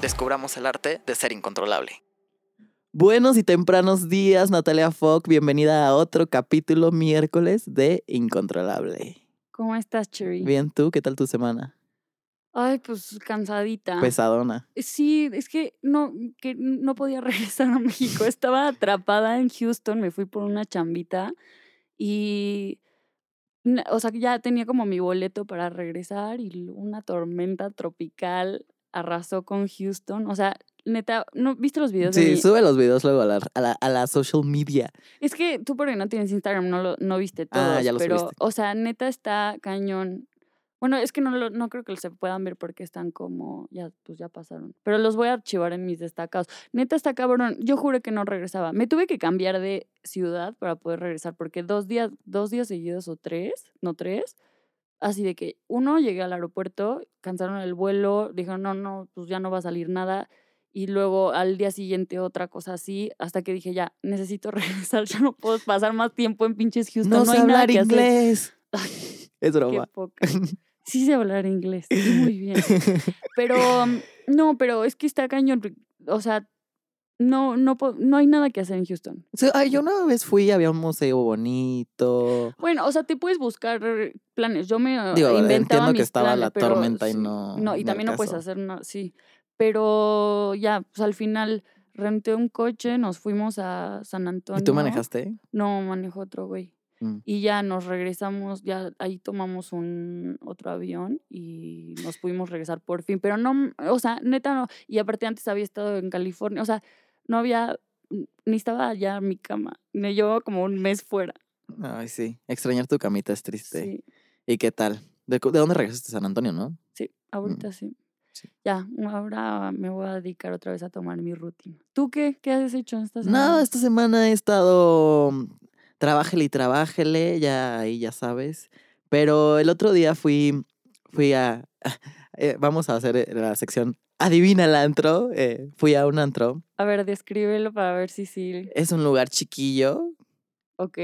Descubramos el arte de ser incontrolable. Buenos y tempranos días, Natalia Fock. Bienvenida a otro capítulo miércoles de Incontrolable. ¿Cómo estás, Cherry? Bien, ¿tú? ¿Qué tal tu semana? Ay, pues cansadita. Pesadona. Sí, es que no, que no podía regresar a México. Estaba atrapada en Houston, me fui por una chambita y, o sea, ya tenía como mi boleto para regresar y una tormenta tropical arrasó con Houston. O sea, neta, ¿no viste los videos? de Sí, sube los videos luego a la, a la, a la social media. Es que tú porque no tienes Instagram no lo no viste todos, Ah, ya los pero subiste. o sea, neta está cañón. Bueno, es que no lo- no creo que se puedan ver porque están como ya pues ya pasaron, pero los voy a archivar en mis destacados. Neta está cabrón. Yo juré que no regresaba. Me tuve que cambiar de ciudad para poder regresar porque dos días dos días seguidos o tres, no tres. Así de que uno llegué al aeropuerto, cancelaron el vuelo, dijeron, "No, no, pues ya no va a salir nada." y luego al día siguiente otra cosa así, hasta que dije, ya, necesito regresar, ya no puedo pasar más tiempo en pinches Houston, No, no, sé hay nada hablar que hacer. inglés. Es qué broma. Sí sé hablar inglés, muy bien. Pero, mm, no, pero es que está cañón, o sea, no, no, no hay nada que hacer en Houston. Sí, ay, yo una vez fui, había un museo bonito. Bueno, o sea, te puedes buscar planes. Yo me eh, Digo, inventaba entiendo que estaba la pero tormenta y no- No, y también no puedes hacer nada, sí. Pero ya, pues al final renté un coche, nos fuimos a San Antonio. ¿Y tú manejaste? No, manejó otro güey. Mm. Y ya nos regresamos, ya ahí tomamos un otro avión y nos pudimos regresar por fin. Pero no, o sea, neta no. Y aparte antes había estado en California, o sea, no había, ni estaba ya en mi cama. Me llevaba como un mes fuera. Ay, sí. Extrañar tu camita es triste. Sí, ¿Y qué tal? ¿De, de dónde regresaste? San Antonio, ¿no? sí, ahorita sí. Mm, sí. Ya, ahora me voy a dedicar otra vez a tomar mi rutina. ¿Tú qué? ¿Qué has hecho esta semana? Nada, esta semana he estado mm, trabájele y trabájele, ya ahí ya sabes. Pero el otro día fui, fui a, eh, vamos a hacer eh, la sección Adivina el antro. eh, fui a un antro. A ver, descríbelo para ver si sí. Es un lugar chiquillo Ok.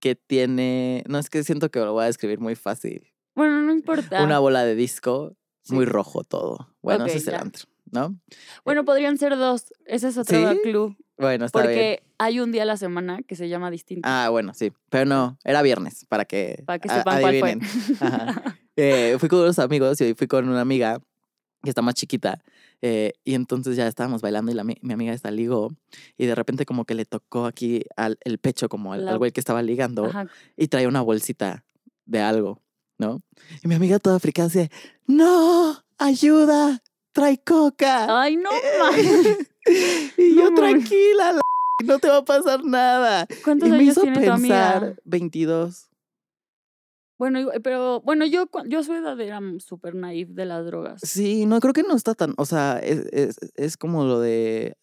que tiene, no es que siento que lo voy a describir muy fácil. Bueno, no importa. Una bola de disco, Sí. muy rojo todo. Bueno, ese es el ya. antro, ¿no? Bueno, podrían ser dos. Ese es otro ¿Sí? club. Bueno, está bien. Porque hay un día a la semana que se llama distinto. Ah, bueno, sí. Pero no, era viernes, para que, para que sepan cuál fue. adivinen. Ajá. Eh, fui con unos amigos y fui con una amiga que está más chiquita. eh, y entonces ya estábamos bailando y la, mi mi amiga está ligó. Y de repente como que le tocó aquí al el pecho como al, La- al güey que estaba ligando. Ajá. Y traía una bolsita de algo, ¿no? Y mi amiga toda africana dice, ¡No! ¡Ayuda! ¡Trae coca! Ay, no, Eh, y No yo, tranquila, la no te va a pasar nada. ¿Cuántos Y me años hizo tiene tu amiga? pensar 22. Bueno, pero bueno, yo, yo a su edad era súper naif de las drogas. Sí, no, creo que no está tan, o sea, es, es, es como lo de,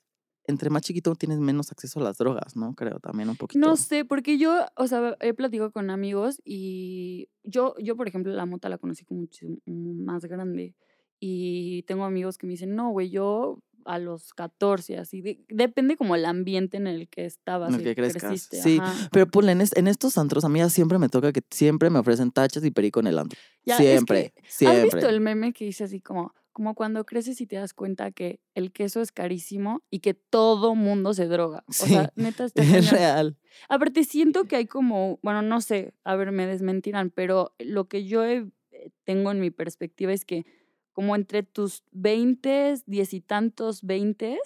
entre más chiquito tienes menos acceso a las drogas, ¿no? Creo también un poquito. No sé, porque yo, o sea, he platicado con amigos y yo, yo por ejemplo, la mota la conocí como muchísimo más grande. Y tengo amigos que me dicen, no, güey, yo a los 14, así. de- depende como el ambiente en el que estabas. En el que crezcas, creciste, sí. ajá. Pero ponle, en, es- en estos antros, a mí ya siempre me toca que siempre me ofrecen tachas y perico en el antro. Ya, es siempre, que, siempre. ¿Has visto el meme que dice así como, como cuando creces y te das cuenta que el queso es carísimo y que todo mundo se droga? O Sí, sea, neta está Es cañón. real. Aparte, siento que hay como, bueno, no sé, a ver, me desmentirán, pero lo que yo he- eh, tengo en mi perspectiva es que como entre tus 20, diez y tantos 20,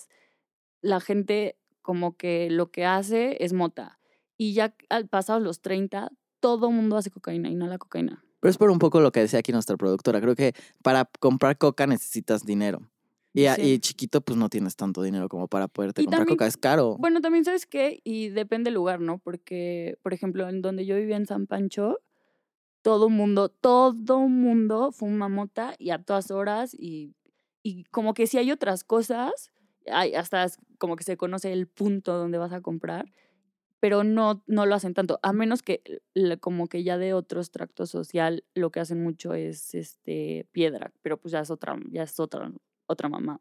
la gente como que lo que hace es mota. Y ya al pasado los 30, todo mundo hace cocaína y no la cocaína. Pero es por un poco lo que decía aquí nuestra productora. Creo que para comprar coca necesitas dinero. Y, a- Sí. y chiquito, pues no tienes tanto dinero como para poderte Y comprar también- coca. Es caro. Bueno, también sabes qué, y depende del lugar, ¿no? Porque, por ejemplo, en donde yo vivía en San Pancho, todo mundo, todo mundo fuma mota y a todas horas y, y como que si hay otras cosas hay, hasta como que se conoce el punto donde vas a comprar, pero no, no lo hacen tanto, a menos que como que ya de otro extracto social lo que hacen mucho es este piedra, pero pues ya es otra, ya es otra, otra mamá.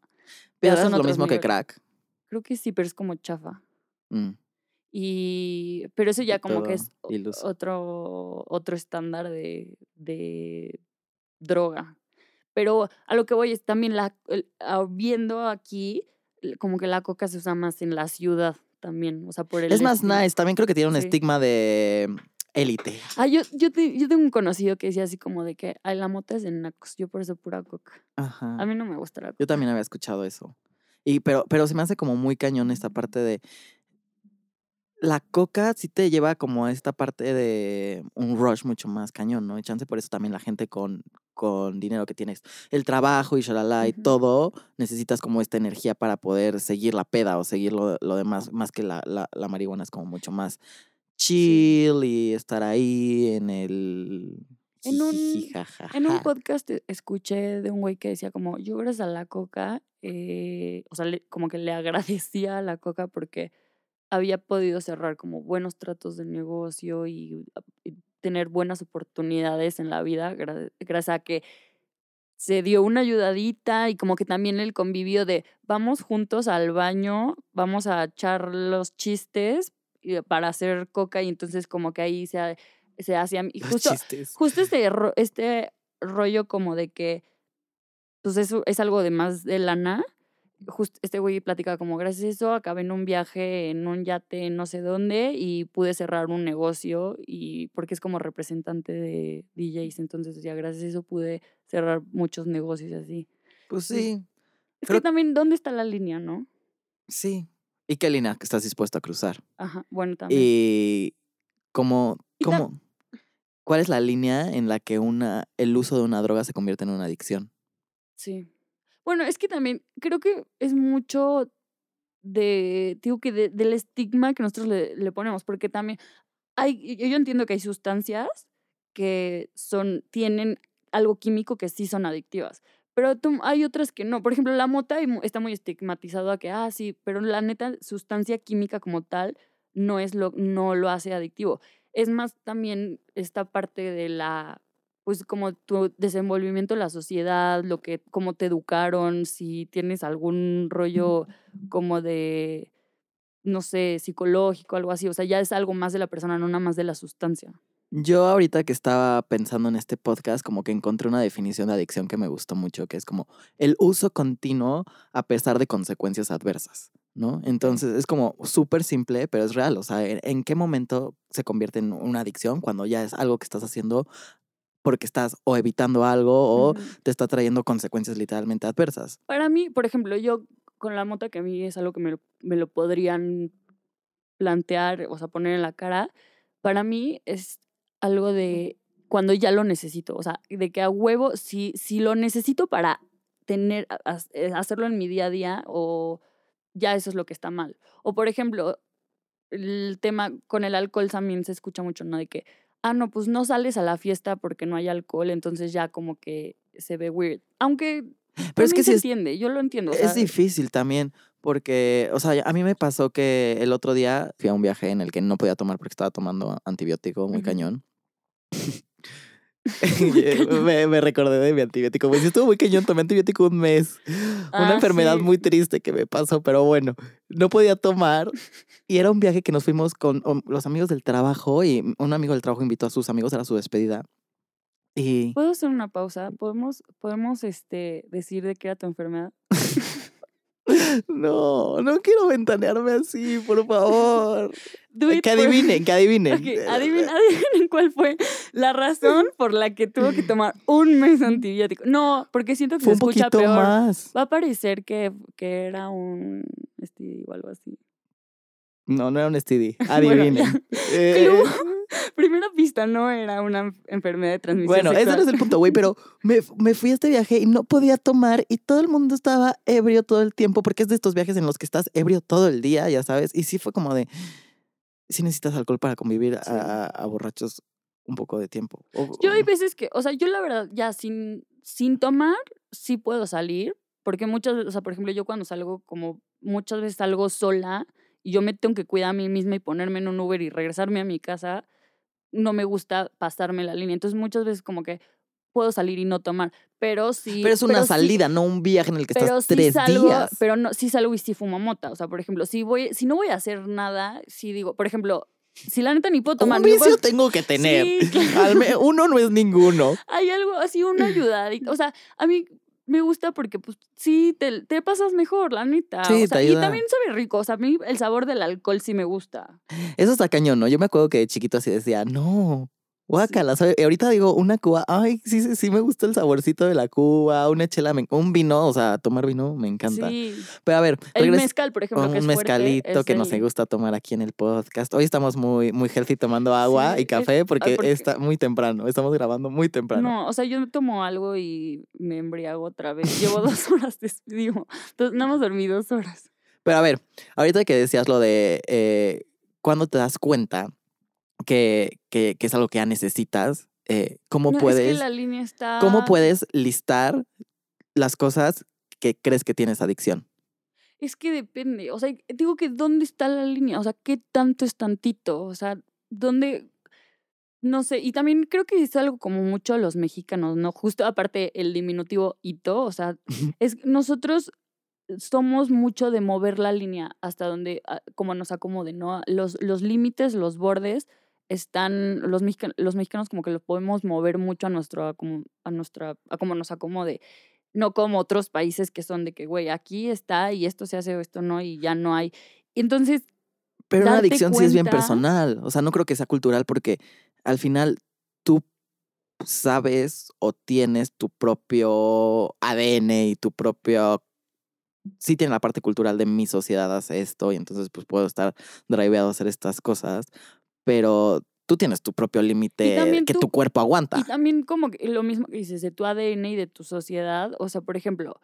Piedra es lo mismo que crack. Creo que sí, pero es como chafa. Mm, Y, pero eso ya como que es iluso. otro, otro estándar de, de droga. Pero a lo que voy es también la, ah, viendo aquí, como que la coca se usa más en la ciudad también, o sea, por el Es más nice. También creo que tiene un Sí. estigma de élite. Ah, yo, yo, te- yo tengo un conocido que decía así como de que "Ay, la mota es de nacos, yo por eso pura coca. Ajá. A mí no me gusta la coca. Yo también había escuchado eso. Y, pero, pero se me hace como muy cañón esta parte de. La coca sí te lleva como a esta parte de un rush mucho más cañón, ¿no? Y chance por eso también la gente con, con dinero que tienes el trabajo y shalala y todo, necesitas como esta energía para poder seguir la peda o seguir lo, lo demás, más que la, la, la marihuana es como mucho más chill y estar ahí en el... En un- En un podcast e- escuché de un güey que decía como, yo gracias a la coca, eh, o sea, le- como que le agradecía a la coca porque había podido cerrar como buenos tratos de negocio y, a- y tener buenas oportunidades en la vida gra- gracias a que se dio una ayudadita y como que también el convivio de vamos juntos al baño, vamos a echar los chistes y- para hacer coca y entonces como que ahí se, se hacía... Y justo, chistes. justo este, este rollo como de que, pues eso es algo de más de lana. Justo este güey platicaba como, gracias a eso, acabé en un viaje, en un yate, no sé dónde, y pude cerrar un negocio, y porque es como representante de DJs, entonces decía, gracias a eso pude cerrar muchos negocios y así. Pues sí, Es Creo- que también, ¿dónde está la línea, no? sí. ¿Y qué línea que estás dispuesto a cruzar? Ajá, bueno, también. Y tam- cómo, ¿cuál es la línea en la que una, el uso de una droga se convierte en una adicción? Sí. Bueno, es que también creo que es mucho de, digo que de- del estigma que nosotros le, ponemos, porque también hay, yo entiendo que hay sustancias que son, tienen algo químico que sí son adictivas, pero hay otras que no. Por ejemplo, la mota está muy estigmatizado a que, ah, sí, pero la neta, sustancia química como tal no es lo, no lo hace adictivo. Es más también esta parte de la pues como tu desenvolvimiento en la sociedad, lo que, cómo te educaron, si tienes algún rollo como de, no sé, psicológico, algo así. O sea, ya es algo más de la persona, no nada más de la sustancia. Yo ahorita que estaba pensando en este podcast, como que encontré una definición de adicción que me gustó mucho, que es como el uso continuo a pesar de consecuencias adversas, ¿no? Entonces es como súper simple, pero es real. O sea, ¿en, en qué momento se convierte en una adicción? Cuando ya es algo que estás haciendo porque estás o evitando algo o te está trayendo consecuencias literalmente adversas. Para mí, por ejemplo, yo con la mota que a mí es algo que me lo, me lo podrían plantear, o sea, poner en la cara, para mí es algo de cuando ya lo necesito, o sea, de que a huevo, si, si lo necesito para tener, eh, hacerlo en mi día a día, o ya eso es lo que está mal. O por ejemplo, el tema con el alcohol también se escucha mucho, ¿no? De que, ah, no, pues no sales a la fiesta porque no hay alcohol, entonces ya como que se ve weird. Aunque Pero es que se es, entiende, yo lo entiendo. o es difícil también, porque, o sea, a mí me pasó que el otro día fui a un viaje en el que no podía tomar porque estaba tomando antibiótico muy cañón. me, me recordé de mi antibiótico. Pues estuvo muy cañón, tomé antibiótico un mes. Una Ah, enfermedad sí. muy triste que me pasó, pero bueno, no podía tomar. Y era un viaje que nos fuimos con um, los amigos del trabajo y un amigo del trabajo invitó a sus amigos, era su despedida. Y ¿Puedo hacer una pausa? ¿Podemos, podemos este, decir de qué era tu enfermedad? no, no quiero ventanearme así, por favor. Que adivinen, que adivinen. Ok, adivinen, adivinen cuál fue la razón por la que tuvo que tomar un mes antibiótico. No, porque siento que Fue se un escucha poquito peor. más. Va a parecer que, que era un STD o algo así. No, no era un STD. Bueno, Adivinen. Eh, Clue. Primera pista, no era una enfermedad de transmisión Bueno, ese no es el punto, güey, pero me, me fui a este viaje y no podía tomar y todo el mundo estaba ebrio todo el tiempo porque es de estos viajes en los que estás ebrio todo el día, ya sabes. Y sí fue como de, sí necesitas alcohol para convivir Sí. a, a borrachos un poco de tiempo. O- Yo hay veces que, o sea, yo la verdad, ya sin, sin tomar, sí puedo salir, Porque muchas veces, o sea, por ejemplo, yo cuando salgo, como muchas veces salgo sola y yo me tengo que cuidar a mí misma y ponerme en un Uber y regresarme a mi casa, no me gusta pasarme la línea. Entonces muchas veces como que puedo salir y no tomar, pero sí. Pero es una salida, no un viaje en el que pero estás sí tres salgo, días. pero no, sí salgo y sí fumo mota. O sea, por ejemplo, si voy, si no voy a hacer nada, sí digo, por ejemplo, si la neta ni puedo tomar, un vicio puedo- tengo que tener. Sí, claro. Uno no es ninguno. hay algo así, una ayudadita. O sea, a mí me gusta porque, pues, sí, te, te pasas mejor, la neta. Sí, o sea, te y también sabe rico. O sea, a mí el sabor del alcohol sí me gusta. Eso está cañón, ¿no? Yo me acuerdo que de chiquito así decía, no, guácala. ahorita digo, una cuba, ay, sí, sí, sí me gusta el saborcito de la cuba, una chela, un vino, o sea, tomar vino me encanta. Sí. Pero a ver, El mezcal, por ejemplo, que es un fuerte, mezcalito es que nos gusta tomar aquí en el podcast. Hoy estamos muy, muy healthy tomando agua Sí, y café porque, ah, porque- está muy temprano. Estamos grabando muy temprano. No, o sea, yo tomo algo y me embriago otra vez. Llevo dos horas digo, entonces, nada más dormí dos horas. Pero a ver, ahorita que decías lo de eh, cuando te das cuenta que, que, que es algo que ya necesitas, eh, ¿cómo No, puedes? Es que la línea está. ¿Cómo puedes listar las cosas que crees que tienes adicción? Es que depende. O sea, digo que dónde está la línea. O sea, qué tanto es tantito. O sea, dónde. No sé. Y también creo que es algo como mucho a los mexicanos, ¿no? Justo aparte el diminutivo hito. O sea, es nosotros somos mucho de mover la línea hasta donde, ah, como nos acomode, ¿no? Los, los límites, los bordes están, los, mexica- los mexicanos como que los podemos mover mucho a nuestro, a como, a nuestra, a como nos acomode. No como otros países que son de que, güey, aquí está y esto se hace o esto no y ya no hay. Y entonces, Pero una adicción sí es bien personal. O sea, no creo que sea cultural porque al final tú sabes o tienes tu propio ADN y tu propio... Sí tiene la parte cultural de mi sociedad hace esto y entonces pues puedo estar driveado a hacer estas cosas, pero tú tienes tu propio límite que tú- tu cuerpo aguanta. Y también como que lo mismo que dices de tu ADN y de tu sociedad. O sea, por ejemplo,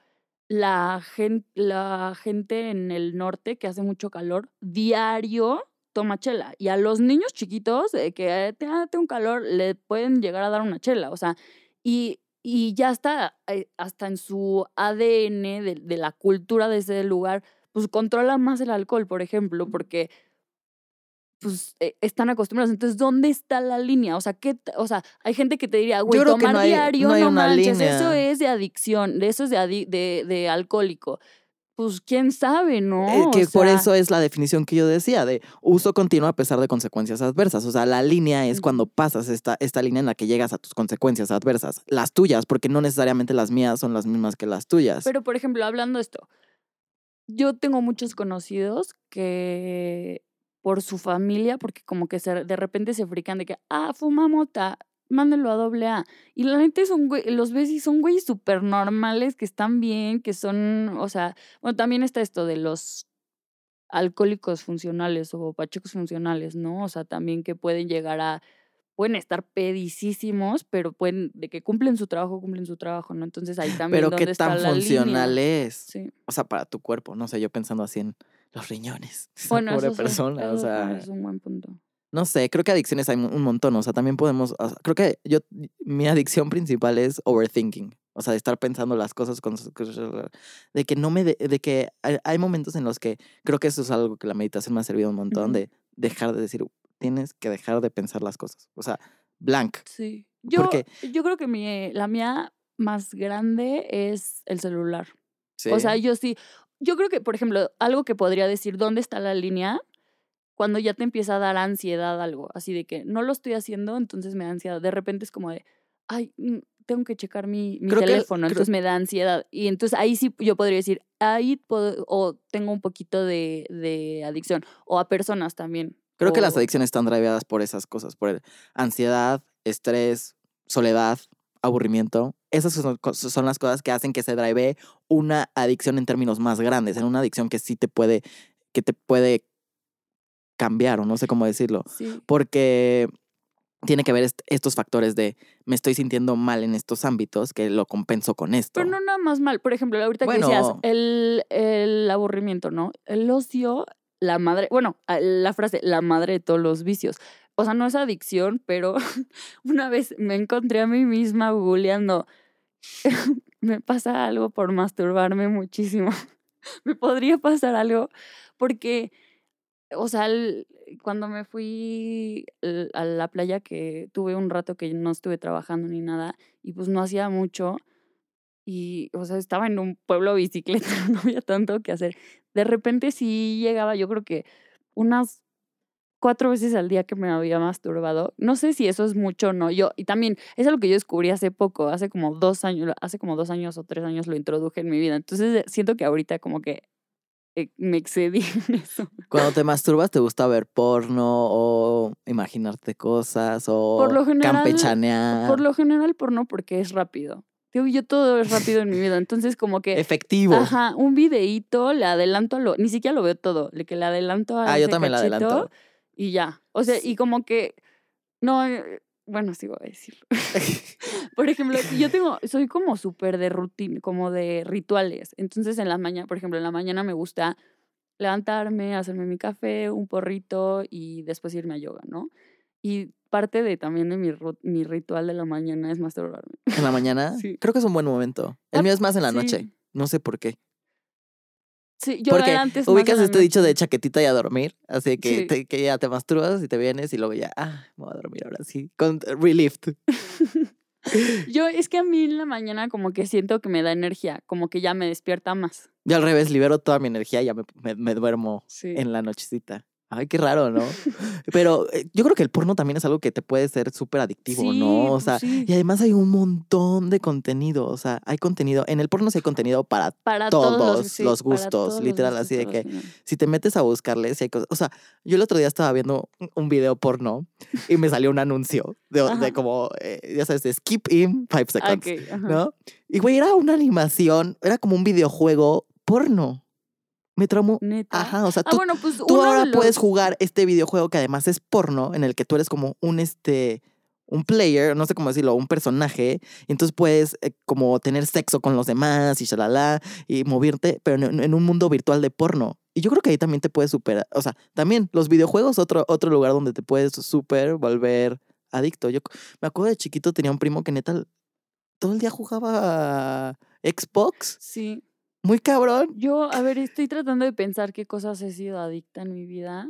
la gente, la gente en el norte que hace mucho calor, diario toma chela. Y a los niños chiquitos que te hace un calor, le pueden llegar a dar una chela. O sea, y, y ya está, eh, hasta en su ADN de, de la cultura de ese lugar, pues controla más el alcohol, por ejemplo, porque pues eh, están acostumbrados. Entonces, ¿dónde está la línea? O sea, ¿qué, o sea, hay gente que te diría, güey, tomar no hay- diario, no no, hay una manches, eso línea. es de adicción, eso es de, adi- de, de alcohólico. Pues quién sabe, ¿no? Eh, O que por sea, eso es la definición que yo decía de uso continuo a pesar de consecuencias adversas. O sea, la línea es cuando pasas esta, esta línea en la que llegas a tus consecuencias adversas. Las tuyas, porque no necesariamente las mías son las mismas que las tuyas. Pero, por ejemplo, hablando de esto, yo tengo muchos conocidos que por su familia, porque como que se, de repente se frican de que, ah, fuma mota, mándenlo a doble A. Y la gente son güey, los ves y son güeyes súper normales, que están bien, que son, o sea, bueno, también está esto de los alcohólicos funcionales o pachecos funcionales, ¿no? O sea, también que pueden llegar a, pueden estar pedicísimos, pero pueden, de que cumplen su trabajo, cumplen su trabajo, ¿no? Entonces ahí también Pero dónde qué está tan la funcional línea. es. Sí. O sea, para tu cuerpo. No sé, yo pensando así en los riñones. Bueno, pobre eso persona. o eso sea, es un buen punto. no sé, creo que adicciones hay un montón. O sea, también podemos. o sea, creo que yo, mi adicción principal es overthinking. O sea, de estar pensando las cosas con, de que no me, de, de que hay, momentos en los que creo que eso es algo que la meditación me ha servido un montón, de dejar de decir, tienes que dejar de pensar las cosas. O sea, blank. Sí. Yo, Porque- yo creo que mi, la mía más grande es el celular. Sí. O sea, yo sí. Yo creo que, por ejemplo, algo que podría decir dónde está la línea cuando ya te empieza a dar ansiedad algo. Así de que no lo estoy haciendo, entonces me da ansiedad. De repente es como de, ay, mm, tengo que checar mi, mi Creo que- teléfono, creo- entonces me da ansiedad. Y entonces ahí sí yo podría decir, ahí puedo, o tengo un poquito de, de adicción. O a personas también. Creo que las adicciones están driveadas por esas cosas, por el- ansiedad, estrés, soledad, aburrimiento. Esas son, son las cosas que hacen que se drive una adicción en términos más grandes, en una adicción que sí te puede, que te puede cambiar, o no sé cómo decirlo. Sí. Porque tiene que ver est- estos factores de me estoy sintiendo mal en estos ámbitos que lo compenso con esto. Pero no nada más mal. Por ejemplo, ahorita que decías, Bueno. el, el aburrimiento, ¿no? El ocio, la madre, bueno, la frase, la madre de todos los vicios. O sea, no es adicción, pero una vez me encontré a mí misma googleando me pasa algo por masturbarme muchísimo. me podría pasar algo porque, o sea, cuando me fui a la playa que tuve un rato que no estuve trabajando ni nada y pues no hacía mucho y, o sea, estaba en un pueblo bicicleta, no había tanto que hacer. De repente sí llegaba, yo creo que unas cuatro veces al día que me había masturbado. No sé si eso es mucho o no. Yo, y también, eso es lo que yo descubrí hace poco, hace como dos años, hace como dos años o tres años lo introduje en mi vida. Entonces siento que ahorita como que eh, me excedí en eso. Cuando te masturbas, ¿te gusta ver porno o imaginarte cosas o Por lo general- campechanear? Por lo general, por no, porque es rápido. Yo todo es rápido en mi vida. Entonces, como que. Efectivo. Ajá, un videíto, le adelanto a lo. Ni siquiera lo veo todo. Le que le adelanto a. Ah, yo también cachito adelanto. Y ya. O sea, y como que. No, eh, bueno, sí voy a decirlo. por ejemplo, yo tengo, soy como súper de rutina, como de rituales. Entonces, en la mañana, por ejemplo, en la mañana me gusta levantarme, hacerme mi café, un porrito y después irme a yoga, ¿no? Y parte de también de mi, mi ritual de la mañana es masturbarme. ¿En la mañana? Sí. Creo que es un buen momento. El Ah, mío es más en la sí. noche. No sé por qué. Sí, yo Porque antes ubicas este dicho de chaquetita y a dormir. Así que, Sí. te- que ya te masturbas y te vienes y luego ya, ah, me voy a dormir ahora sí. Con relief. Yo es que a mí en la mañana como que siento que me da energía, como que ya me despierta más. Yo al revés, libero toda mi energía y ya me, me- me duermo Sí. en la nochecita. Ay, qué raro, ¿no? Pero eh, yo creo que el porno también es algo que te puede ser súper adictivo, Sí, ¿no? O pues sea, sí. y además hay un montón de contenido. O sea, hay contenido. En el porno sí hay contenido para. para todos todos los sí, gustos, todos literal, así de que-. Si te metes a buscarle, sí hay cosas. O sea, yo el otro día estaba viendo un- video porno y me salió un anuncio de, de como, eh, ya sabes, de skip in five Ah, seconds. ¿no? Y güey, era una animación, era como un videojuego porno. Me traumó. Neta. Ajá, o sea, Ah, tú, bueno, pues tú ahora los- puedes jugar este videojuego que además es porno, en el que tú eres como un este un player, no sé cómo decirlo, un personaje, y entonces puedes eh, como tener sexo con los demás y shalala, y moverte, pero en, en un mundo virtual de porno. Y yo creo que ahí también te puedes superar, o sea, también los videojuegos, otro, otro lugar donde te puedes super volver adicto. Yo me acuerdo de chiquito, tenía un primo que neta todo el día jugaba Xbox, Sí. Muy cabrón. Yo, a ver, estoy tratando de pensar qué cosas he sido adicta en mi vida.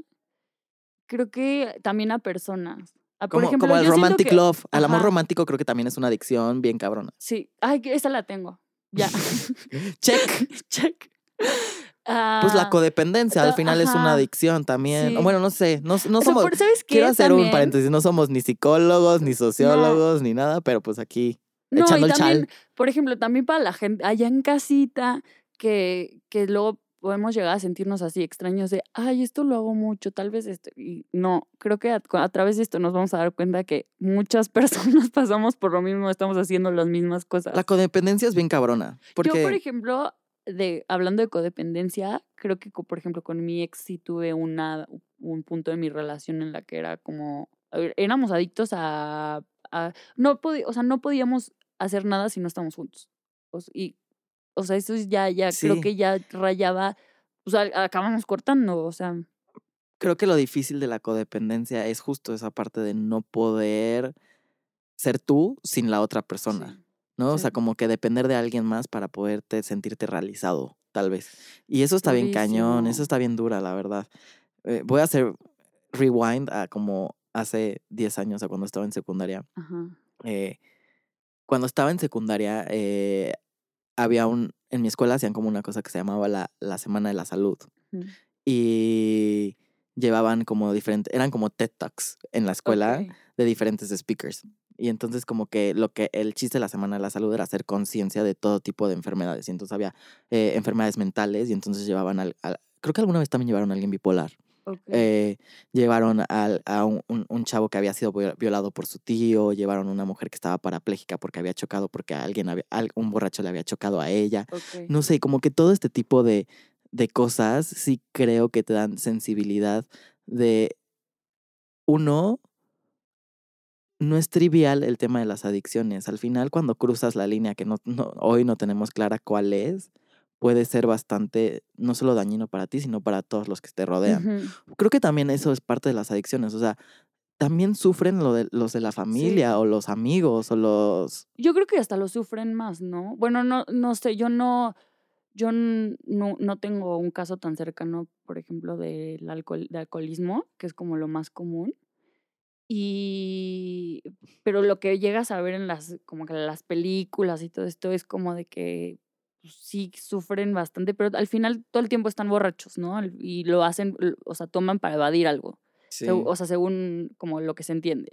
Creo que también a personas. A, por Como, ejemplo, como el romantic que- love. Al amor romántico creo que también es una adicción bien cabrona. Sí. Ay, esa la tengo. Ya. Check. Check. Pues la Ah, codependencia al ah, final es una adicción también. Sí. Bueno, no sé, no, somos... por- ¿Sabes qué? Quiero hacer un paréntesis, no somos ni psicólogos, ni sociólogos, ni nada, pero pues aquí No, echando y el también, chal. por ejemplo, también para la gente allá en casita, que, que luego podemos llegar a sentirnos así extraños de, ay, esto lo hago mucho, tal vez esto. Y no, creo que a, a través de esto nos vamos a dar cuenta que muchas personas pasamos por lo mismo, estamos haciendo las mismas cosas. La codependencia es bien cabrona. Porque Yo, por ejemplo, de, hablando de codependencia, creo que, por ejemplo, con mi ex sí tuve una, un punto de mi relación en la que era como, ver, éramos adictos a, a- no o sea, no podíamos hacer nada si no estamos juntos. O, y, o sea, eso es ya, ya, Sí. creo que ya rayaba, o sea, acabamos cortando, o sea, creo que lo difícil de la codependencia es justo esa parte de no poder ser tú sin la otra persona. sí. ¿no? O sea, como que depender de alguien más para poderte sentirte realizado, tal vez. Y eso está bien cañón, eso está bien dura, la verdad. Eh, voy a hacer rewind a como hace 10 años, a cuando estaba en secundaria. Ajá. Eh, cuando estaba en secundaria, eh, había un, en mi escuela hacían como una cosa que se llamaba la, la Semana de la Salud. ujú, Y llevaban como diferentes, eran como TED Talks en la escuela de diferentes speakers. Y entonces como que lo que el chiste de la Semana de la Salud era hacer conciencia de todo tipo de enfermedades. Y entonces había eh, enfermedades mentales y entonces llevaban al, al- Creo que alguna vez también llevaron a alguien bipolar. Eh, llevaron al- a un, un- un chavo que había sido vio- violado por su tío, llevaron a una mujer que estaba parapléjica porque había chocado, porque alguien había, un borracho le había chocado a ella. No sé, como que todo este tipo de, de cosas sí creo que te dan sensibilidad de uno. No es trivial el tema de las adicciones. Al final, cuando cruzas la línea que no, no- hoy no tenemos clara cuál es, puede ser bastante, no solo dañino para ti, sino para todos los que te rodean Ujú, creo que también eso es parte de las adicciones. O sea, también sufren lo de, los de la familia o los amigos o los... Yo creo que hasta lo sufren más, ¿no? Bueno, no, no sé, yo no, yo no, no tengo un caso tan cercano, por ejemplo, del alcohol, de alcoholismo, que es como lo más común. Y, pero lo que llegas a ver en las, como que las películas y todo esto es como de que pues, sí sufren bastante, pero al final todo el tiempo están borrachos, ¿no? Y lo hacen, o sea, toman para evadir algo. seg- O sea, según como lo que se entiende.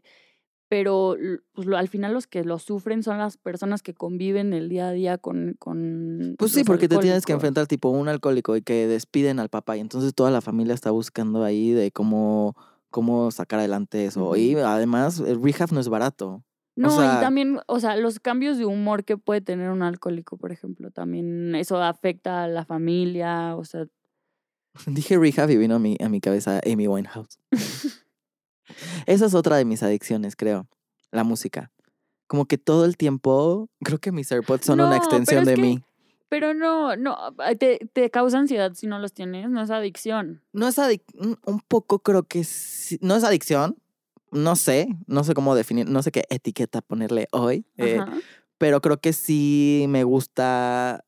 Pero pues, lo- al final los que lo sufren son las personas que conviven el día a día con. con Pues sí, porque te tienes que enfrentar tipo un alcohólico y que despiden al papá y entonces toda la familia está buscando ahí de cómo, cómo sacar adelante eso. Y además, el rehab no es barato. No, sea- y también, o sea, los cambios de humor que puede tener un alcohólico, por ejemplo, también eso afecta a la familia, o sea, Dije rehab y vino a mi, a mi cabeza Amy Winehouse. Esa es otra de mis adicciones, creo. La música. Como que todo el tiempo, creo que mis AirPods son No, una extensión de que- mí. pero no, no, te, te causa ansiedad si no los tienes, no es adicción. No es adic un un poco creo que sí- no es adicción. No sé, no sé cómo definir, no sé qué etiqueta ponerle hoy. eh, pero creo que sí me gusta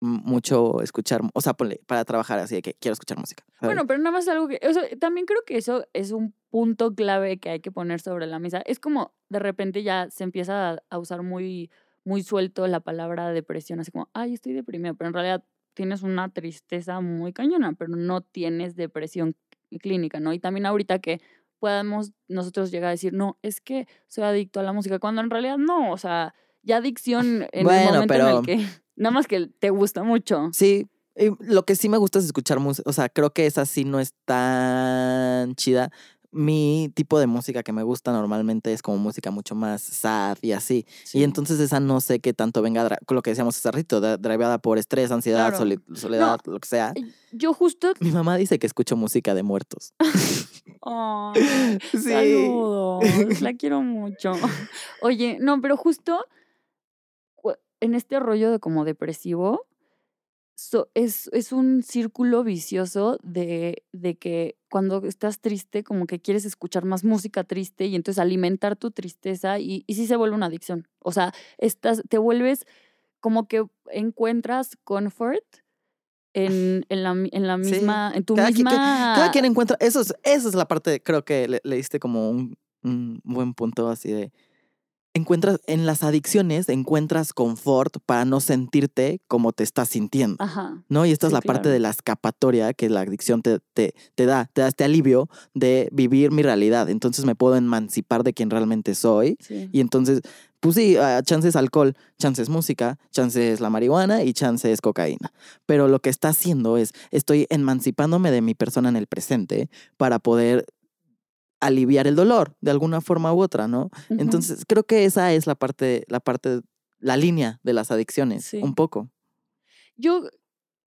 mucho escuchar, o sea, ponle, para trabajar así de que quiero escuchar música. ¿sabes? Bueno, pero nada más algo que. Eso, también creo que eso es un punto clave que hay que poner sobre la mesa. Es como de repente ya se empieza a, a usar muy, muy suelto la palabra depresión, así como, ay, estoy deprimido, pero en realidad tienes una tristeza muy cañona, pero no tienes depresión clínica, ¿no? Y también ahorita que podamos nosotros llegar a decir, no, es que soy adicto a la música, cuando en realidad no, o sea, ya adicción en Bueno, el momento en el que, nada más que te gusta mucho. Sí, y lo que sí me gusta es escuchar música, o sea, creo que esa sí no es tan chida. Mi tipo de música que me gusta normalmente es como música mucho más sad y así. Y entonces esa no sé qué tanto venga, lo que decíamos hace rato, dra- driveada por estrés, ansiedad, Claro. soli- soledad, lo que sea. Yo justo Mi mamá dice que escucho música de muertos. Ay, Sí. Saludos, la quiero mucho. Oye, no, pero justo en este rollo de como depresivo, so- es, es un círculo vicioso de, de que cuando estás triste, como que quieres escuchar más música triste y entonces alimentar tu tristeza y, y sí se vuelve una adicción. O sea, estás, te vuelves como que encuentras comfort en, en, la, en la Sí, misma, en tu cada quien- misma... Cada quien encuentra, eso es, esa es la parte, creo que le, le diste como un, un buen punto así de, encuentras, en las adicciones encuentras confort para no sentirte como te estás sintiendo. Ajá. ¿No? Y esta es la parte de la escapatoria que la adicción te, te, te da, te da este alivio de vivir mi realidad. Entonces me puedo emancipar de quien realmente soy. Sí. Y entonces, pues sí, ah, chances alcohol, chances música, chances la marihuana y chances cocaína. Pero lo que está haciendo es, estoy emancipándome de mi persona en el presente para poder aliviar el dolor de alguna forma u otra, ¿no? Entonces, creo que esa es la parte, la parte, la línea de las adicciones, Sí. un poco. Yo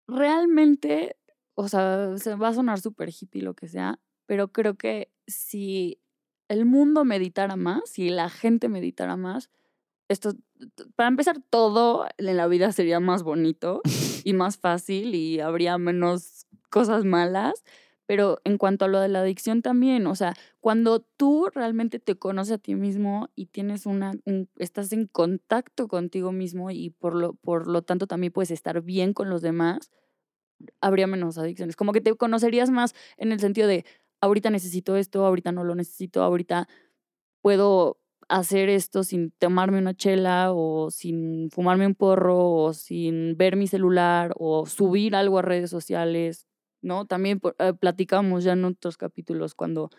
realmente, o sea, se va a sonar súper hippie lo que sea, pero creo que si el mundo meditara más, si la gente meditara más, esto, para empezar, todo en la vida sería más bonito y más fácil y habría menos cosas malas. Pero en cuanto a lo de la adicción también, o sea, cuando tú realmente te conoces a ti mismo y tienes una, un- estás en contacto contigo mismo y por lo, por lo tanto también puedes estar bien con los demás, habría menos adicciones. Como que te conocerías más en el sentido de, ahorita necesito esto, ahorita no lo necesito, ahorita puedo hacer esto sin tomarme una chela o sin fumarme un porro o sin ver mi celular o subir algo a redes sociales, ¿no? También eh, platicamos ya en otros capítulos cuando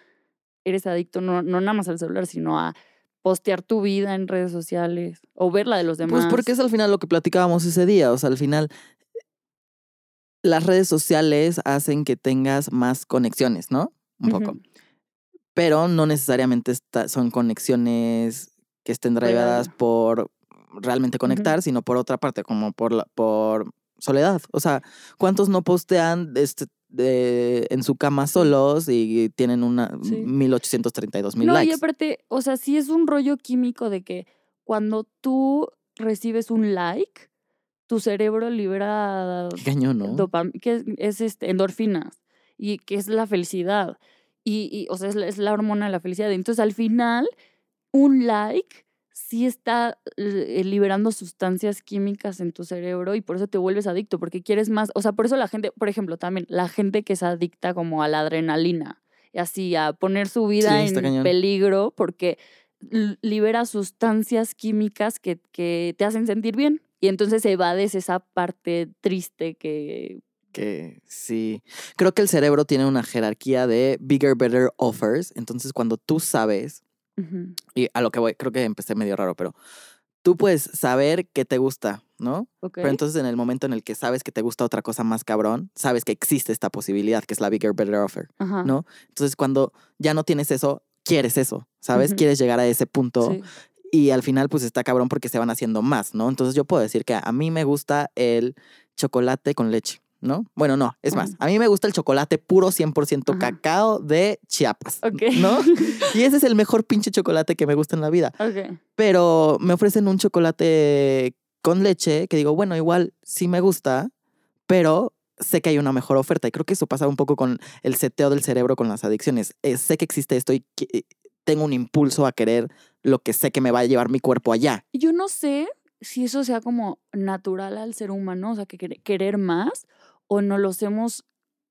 eres adicto no, no nada más al celular, sino a postear tu vida en redes sociales o ver la de los demás. Pues porque es al final lo que platicábamos ese día, o sea, al final las redes sociales hacen que tengas más conexiones, ¿no? Un poco. Pero no necesariamente está- son conexiones que estén drivadas por realmente conectar, sino por otra parte, como por, la, por soledad. O sea, ¿cuántos no postean este, de- en su cama solos y tienen una Sí. 1832 mil No, likes? y aparte, o sea, sí es un rollo químico de que cuando tú recibes un like, tu cerebro libera Qué cañón, ¿no? que es, es, este, endorfinas y que es la felicidad. Y, y, o sea, es la, es la hormona de la felicidad. Entonces, al final, un like sí está eh, liberando sustancias químicas en tu cerebro y por eso te vuelves adicto, porque quieres más. O sea, por eso la gente, por ejemplo, también la gente que es adicta como a la adrenalina, y así a poner su vida Sí, en cañón. peligro, porque libera sustancias químicas que, que te hacen sentir bien. Y entonces evades esa parte triste que... Que sí. Creo que el cerebro tiene una jerarquía de bigger, better offers. Entonces, cuando tú sabes, Y a lo que voy, creo que empecé medio raro, pero tú puedes saber qué te gusta, ¿no? Pero entonces en el momento en el que sabes que te gusta otra cosa más cabrón, sabes que existe esta posibilidad, que es la bigger, better offer, Ajá, ¿no? Entonces cuando ya no tienes eso, quieres eso, ¿sabes? Quieres llegar a ese punto sí. y al final pues está cabrón porque se van haciendo más, ¿no? Entonces yo puedo decir que a mí me gusta el chocolate con leche, ¿no? Bueno, no, es más, a mí me gusta el chocolate puro 100% Ajá. cacao de Chiapas, Ok. ¿no? Y ese es el mejor pinche chocolate que me gusta en la vida. Pero me ofrecen un chocolate con leche que digo, bueno, igual sí me gusta, pero sé que hay una mejor oferta. Y creo que eso pasa un poco con el seteo del cerebro con las adicciones. Eh, sé que existe esto y que- eh, tengo un impulso a querer lo que sé que me va a llevar mi cuerpo allá. Yo no sé si eso sea como natural al ser humano, o sea, que quere- querer más, o no los hemos,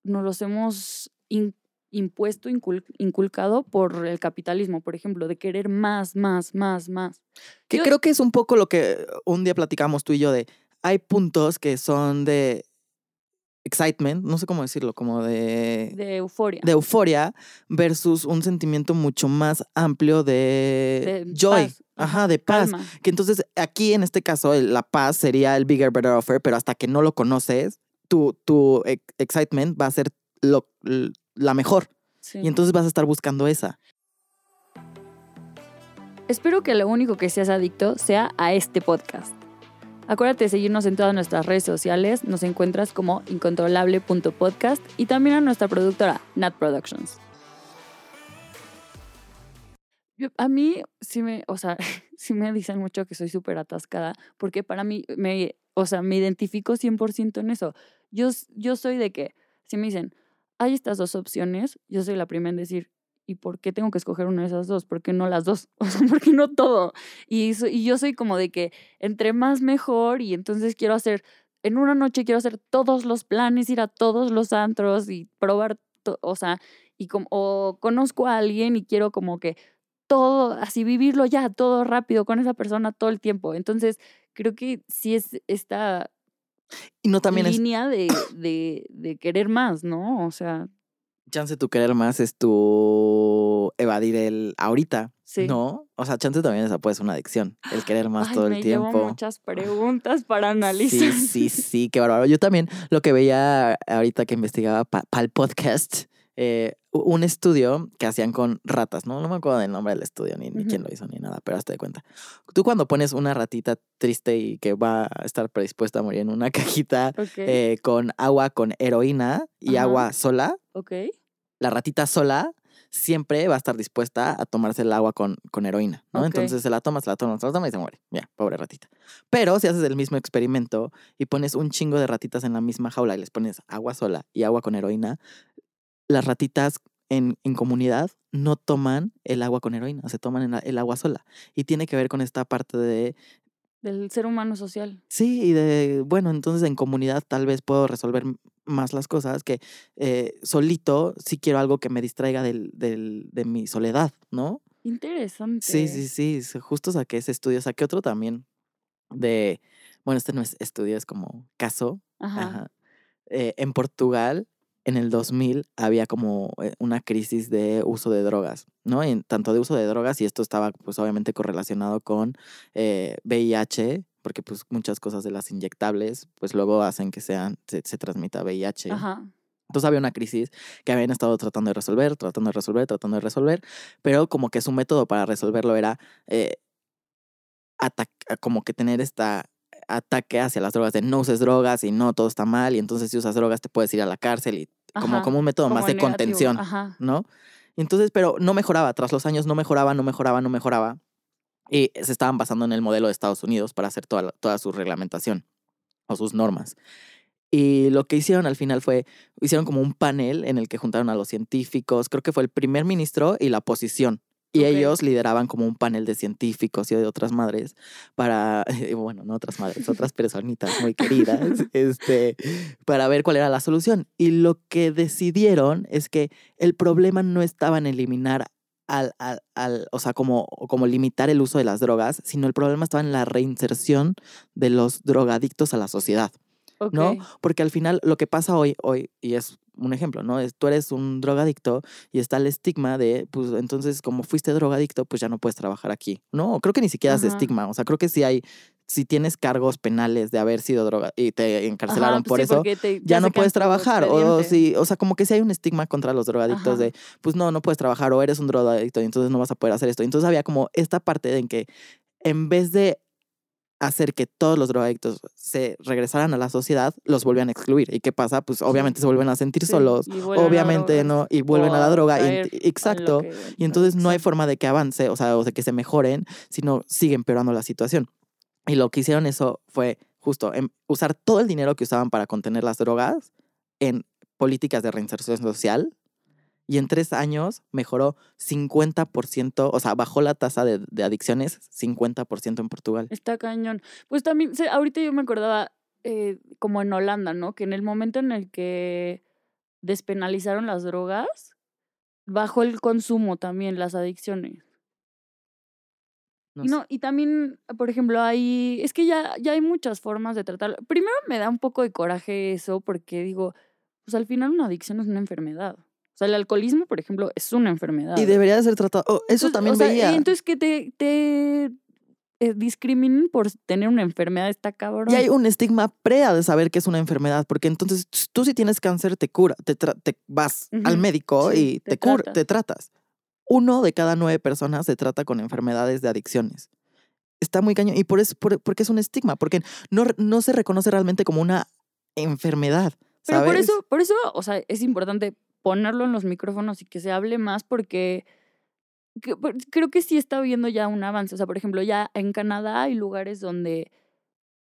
no los hemos in- impuesto, incul- inculcado por el capitalismo, por ejemplo, de querer más, más, más, más. Que Yo- creo que es un poco lo que un día platicamos tú y yo de, hay puntos que son de excitement, no sé cómo decirlo, como de... De euforia. de euforia versus un sentimiento mucho más amplio de, De joy, paz, ajá, de paz. calma. Que entonces aquí en este caso la paz sería el bigger, better offer, pero hasta que no lo conoces, tu, tu ex- excitement va a ser lo, la mejor. Sí. Y entonces vas a estar buscando esa. Espero que lo único que seas adicto sea a este podcast. Acuérdate de seguirnos en todas nuestras redes sociales. Nos encuentras como incontrolable.podcast y también a nuestra productora, Nat Productions. Yo- a mí sí me, o sea, sí me dicen mucho que soy súper atascada, porque para mí, me, o sea, me identifico 100% en eso. Yo, yo soy de que, si me dicen, hay estas dos opciones, yo soy la primera en decir, ¿y por qué tengo que escoger una de esas dos? ¿Por qué no las dos? O sea, ¿por qué no todo? Y, so- y yo soy como de que entre más mejor y entonces quiero hacer, en una noche quiero hacer todos los planes, ir a todos los antros y probar, to- o sea, y o conozco a alguien y quiero como que todo, así vivirlo ya, todo rápido con esa persona todo el tiempo. Entonces, creo que sí es esta Y no también es, línea de, de, de querer más, ¿no? O sea, chance tu querer más es tu evadir el ahorita, sí. ¿no? O sea, chance también esa puede ser una adicción, el querer más Ay, todo me el llevo tiempo. muchas preguntas para analizar. Sí, sí, sí, qué bárbaro. Yo también lo que veía ahorita que investigaba para el podcast, eh, un estudio que hacían con ratas, ¿no? No me acuerdo del nombre del estudio, ni, ni quién lo hizo, ni nada, pero hazte de cuenta. Tú cuando pones una ratita triste y que va a estar predispuesta a morir en una cajita eh, con agua con heroína y agua sola, la ratita sola siempre va a estar dispuesta a tomarse el agua con, con heroína, ¿no? Entonces se la toma, se la toma, se la toma y se muere. Ya, pobre ratita. Pero si haces el mismo experimento y pones un chingo de ratitas en la misma jaula y les pones agua sola y agua con heroína, las ratitas en, en comunidad no toman el agua con heroína, se toman el, el agua sola. Y tiene que ver con esta parte de, Del ser humano social. sí, y de, bueno, entonces en comunidad tal vez puedo resolver más las cosas que eh, solito si quiero algo que me distraiga del, del, de mi soledad, ¿no? Interesante. Sí, sí, sí. Justo saqué ese estudio. Saqué otro también de. Bueno, este no es estudio, es como caso. Ajá. Ajá. Eh, en Portugal, en el 2000, había como eh, una crisis de uso de drogas, ¿no? En, tanto de uso de drogas, y esto estaba, pues, obviamente correlacionado con eh, VIH, porque, pues, muchas cosas de las inyectables, pues, luego hacen que sean, se, se transmita VIH. Ajá. Entonces había una crisis que habían estado tratando de resolver, tratando de resolver, tratando de resolver, pero como que su método para resolverlo era eh, como que tener esta ataque hacia las drogas de no uses drogas y no todo está mal y entonces si usas drogas te puedes ir a la cárcel y como, Ajá, como un método como más de negativo, contención, Ajá. ¿no? Entonces, pero no mejoraba, tras los años no mejoraba, no mejoraba, no mejoraba y se estaban basando en el modelo de Estados Unidos para hacer toda, la- toda su reglamentación o sus normas. Y lo que hicieron al final fue, hicieron como un panel en el que juntaron a los científicos, creo que fue el primer ministro y la oposición. Y ellos lideraban como un panel de científicos y de otras madres para, bueno, no otras madres, otras personitas muy queridas, este, para ver cuál era la solución. Y lo que decidieron es que el problema no estaba en eliminar al, al, al- o sea, como, como limitar el uso de las drogas, sino el problema estaba en la reinserción de los drogadictos a la sociedad. ¿No? Porque al final lo que pasa hoy, hoy, y es un ejemplo, ¿no? Es, tú eres un drogadicto y está el estigma de, pues entonces como fuiste drogadicto, pues ya no puedes trabajar aquí. No, creo que ni siquiera es estigma. O sea, creo que sí hay, si tienes cargos penales de haber sido droga y te encarcelaron Ajá, pues por sí, eso, te- ya no puedes trabajar. O, sí, o sea, como que sí hay un estigma contra los drogadictos Ajá. de, pues no, no puedes trabajar o eres un drogadicto y entonces no vas a poder hacer esto. Entonces había como esta parte de en que en vez de hacer que todos los drogadictos se regresaran a la sociedad, los volvían a excluir. ¿Y qué pasa? Pues obviamente se vuelven a sentir Sí, solos, obviamente no, y vuelven a la droga. a exacto. que- Y entonces no hay forma de que avance, o sea, o de que se mejoren, sino sigue empeorando la situación. Y lo que hicieron eso fue justo em, usar todo el dinero que usaban para contener las drogas en políticas de reinserción social. Y en tres años mejoró 50%, o sea, bajó la tasa de, de adicciones 50% en Portugal. Está cañón. Pues también, ahorita yo me acordaba, eh, como en Holanda, ¿no? Que en el momento en el que despenalizaron las drogas, bajó el consumo también, las adicciones. No sé. no, y también, por ejemplo, hay, es que ya, ya hay muchas formas de tratarlo. Primero me da un poco de coraje eso porque digo, pues al final una adicción es una enfermedad. O sea, el alcoholismo, por ejemplo, es una enfermedad. Y debería de ser tratado. oh, eso Entonces, también o sea, veía. y entonces que te, te eh, discriminen por tener una enfermedad está cabrón. Y hay un estigma prea de saber que es una enfermedad, porque entonces tú si tienes cáncer te cura, te, tra- te vas al médico sí, y te te, cur- tratas. te tratas. Uno de cada nueve personas se trata con enfermedades de adicciones. Está muy cañón. Y por eso, por- porque es un estigma, porque no, no se reconoce realmente como una enfermedad. Pero por eso, por eso, o sea, es importante ponerlo en los micrófonos y que se hable más porque que- por- creo que sí está habiendo ya un avance. O sea, por ejemplo, ya en Canadá hay lugares donde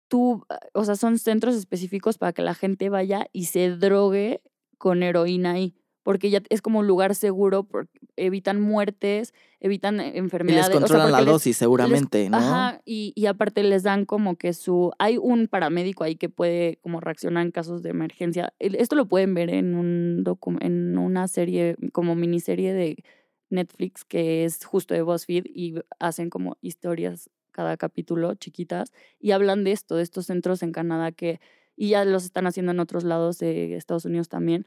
tú, ah, o sea, son centros específicos para que la gente vaya y se drogue con heroína ahí. Porque ya es como un lugar seguro, por- evitan muertes, evitan eh, Y les enfermedades. o sea, controlan la porque les- dosis seguramente, ¿no? Ajá, y, y aparte les dan como que su... Hay un paramédico ahí que puede como reaccionar en casos de emergencia. Esto lo pueden ver en, un docu- en una serie, como miniserie de Netflix que es justo de BuzzFeed y hacen como historias cada capítulo chiquitas y hablan de esto, de estos centros en Canadá que... Y ya los están haciendo en otros lados de Estados Unidos también,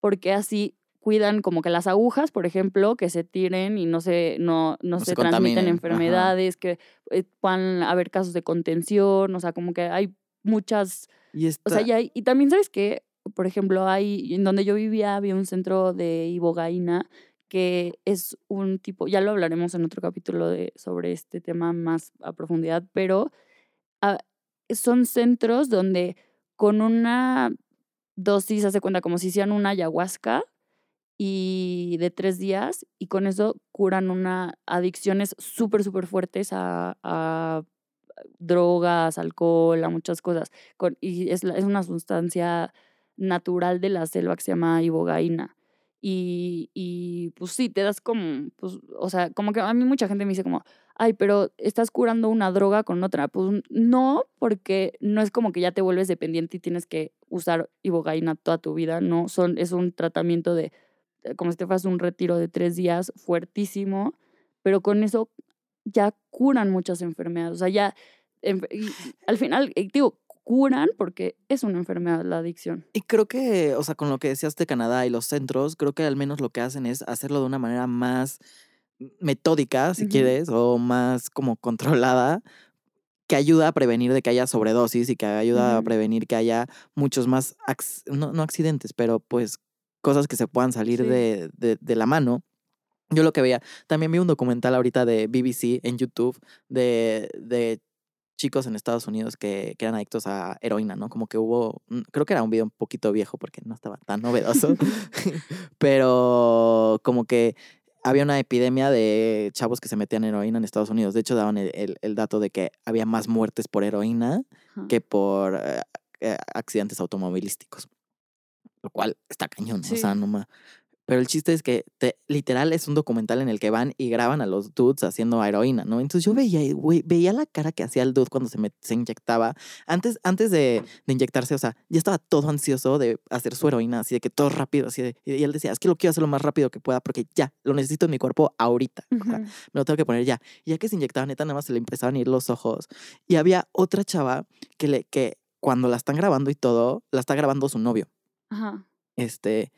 porque así cuidan como que las agujas, por ejemplo, que se tiren y no se, no, no No se, se transmiten contaminen, ajá. enfermedades, que eh, puedan haber casos de contención, o sea, como que hay muchas, Y o sea, ya hay, y también sabes que, por ejemplo, hay, en donde yo vivía había un centro de ibogaína que es un tipo, ya lo hablaremos en otro capítulo de, sobre este tema más a profundidad, pero ah, son centros donde con una dosis, hace cuenta, como si hicieran una ayahuasca y de tres días y con eso curan una adicciones súper, súper fuertes a, a drogas, alcohol, a muchas cosas. Y es, es una sustancia natural de la selva que se llama ibogaína. Y, y pues sí, te das como, pues, o sea, como que a mí mucha gente me dice como, ay, pero estás curando una droga con otra. Pues no, porque no es como que ya te vuelves dependiente y tienes que usar ibogaína toda tu vida, no, son, es un tratamiento de, eh, como si te fueras un retiro de tres días fuertísimo, pero con eso ya curan muchas enfermedades, o sea, ya, al final, eh, digo, curan porque es una enfermedad la adicción. Y creo que, o sea, con lo que decías de Canadá y los centros, creo que al menos lo que hacen es hacerlo de una manera más metódica, si quieres, o más como controlada, que ayuda a prevenir de que haya sobredosis y que ayuda a prevenir que haya muchos más, no, no accidentes, pero pues cosas que se puedan salir Sí. de, de, de la mano. Yo lo que veía, también vi un documental ahorita de BBC en YouTube de, de chicos en Estados Unidos que, que eran adictos a heroína, ¿no? Como que hubo, mm, creo que era un video un poquito viejo porque no estaba tan novedoso, pero como que había una epidemia de chavos que se metían heroína en Estados Unidos. De hecho, daban el, el- el dato de que había más muertes por heroína que por eh, eh, accidentes automovilísticos. Lo cual está cañón, o Sí. sea, no ma- Pero el chiste es que te- literal es un documental en el que van y graban a los dudes haciendo heroína, ¿no? Entonces yo veía, güey, veía la cara que hacía el dude cuando se, met- se inyectaba. Antes, antes de, de inyectarse, o sea, ya estaba todo ansioso de hacer su heroína, así de que todo rápido, así de. Y él decía, es que lo quiero hacer lo más rápido que pueda porque ya, lo necesito en mi cuerpo ahorita. o sea, me lo tengo que poner ya. Y ya que se inyectaba, neta, nada más se le empezaban a ir los ojos. Y había otra chava que, le, que cuando la están grabando y todo, la está grabando su novio. Ajá. Este,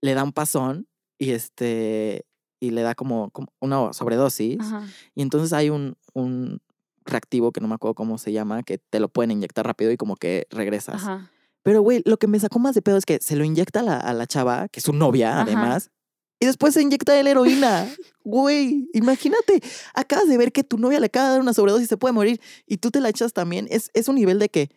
le da un pasón y este, y le da como, como una sobredosis. Ajá. Y entonces hay un, un reactivo que no me acuerdo cómo se llama, que te lo pueden inyectar rápido y como que regresas. Ajá. Pero, güey, lo que me sacó más de pedo es que se lo inyecta a la, a la chava, que es su novia, Ajá. además, y después se inyecta él heroína. Güey, imagínate, acabas de ver que tu novia le acaba de dar una sobredosis y se puede morir, y tú te la echas también. Es, es un nivel de que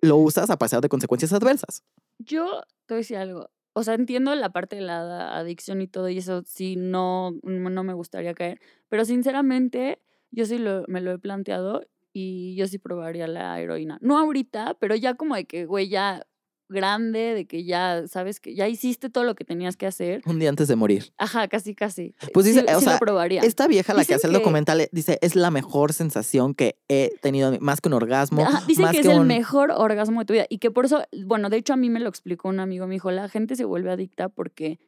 lo usas a pesar de consecuencias adversas. Yo te voy a decir algo. O sea, entiendo la parte de la adicción y todo, y eso sí, no, no me gustaría caer. Pero sinceramente, yo sí lo, me lo he planteado y yo sí probaría la heroína. No ahorita, pero ya como de que, güey, ya grande, de que ya, sabes, que ya hiciste todo lo que tenías que hacer. Un día antes de morir. Ajá, casi, casi. Pues dice, sí, o sí sea, lo probaría. Esta vieja, la que hace el que- documental, eh, dice, es la mejor sensación que he tenido, más que un orgasmo. Ajá, dicen más que es el mejor orgasmo de tu vida y que por eso, bueno, de hecho a mí me lo explicó un amigo, me dijo, la gente se vuelve adicta porque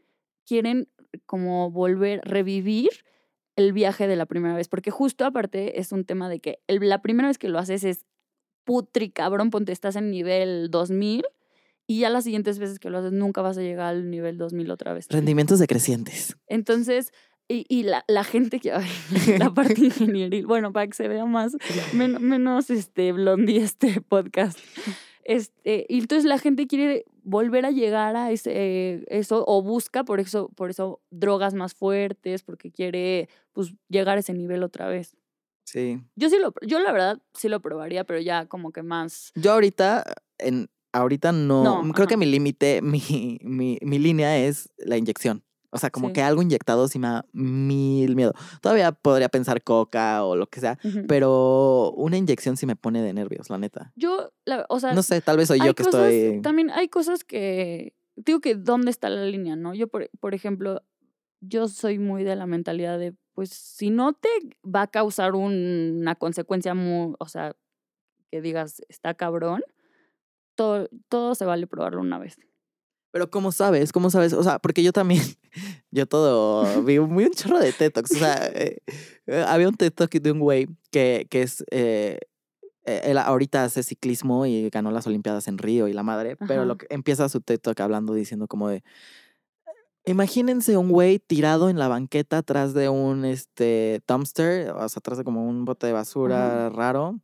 quieren como volver, revivir el viaje de la primera vez, porque justo aparte es un tema de que el- la primera vez que lo haces es putri cabrón, ponte, estás en nivel 2000 y ya las siguientes veces que lo haces nunca vas a llegar al nivel 2000 otra vez. Rendimientos decrecientes. Entonces, y, y la, la gente que, ay, la parte ingenieril, bueno, para que se vea más, men- menos este blondie este podcast. Este, y entonces la gente quiere volver a llegar a ese, eso, o busca por eso, por eso drogas más fuertes, porque quiere pues llegar a ese nivel otra vez. Sí. Yo sí lo, yo la verdad sí lo probaría, pero ya como que más. Yo ahorita, en, ahorita no, No, creo que mi límite, mi, mi, mi línea es la inyección. O sea, como Sí. que algo inyectado sí me da mil miedo. Todavía podría pensar coca o lo que sea, pero una inyección sí me pone de nervios, la neta. Yo, la- o sea, No sé, tal vez soy yo que cosas, estoy... También hay cosas que. Digo que dónde está la línea, ¿no? Yo, por, por ejemplo, yo soy muy de la mentalidad de, pues, si no te va a causar un- una consecuencia muy. O sea, que digas, está cabrón, todo, todo se vale probarlo una vez. Pero ¿cómo sabes? ¿Cómo sabes? O sea, porque yo también, yo todo, vi muy un chorro de TED Talks. O sea, eh, eh, había un TED Talk de un güey que, que es, eh, él ahorita hace ciclismo y ganó las Olimpiadas en Río y la madre, pero lo que empieza su TED Talk hablando, diciendo como de, imagínense un güey tirado en la banqueta atrás de un, este, dumpster, o sea, atrás de como un bote de basura raro,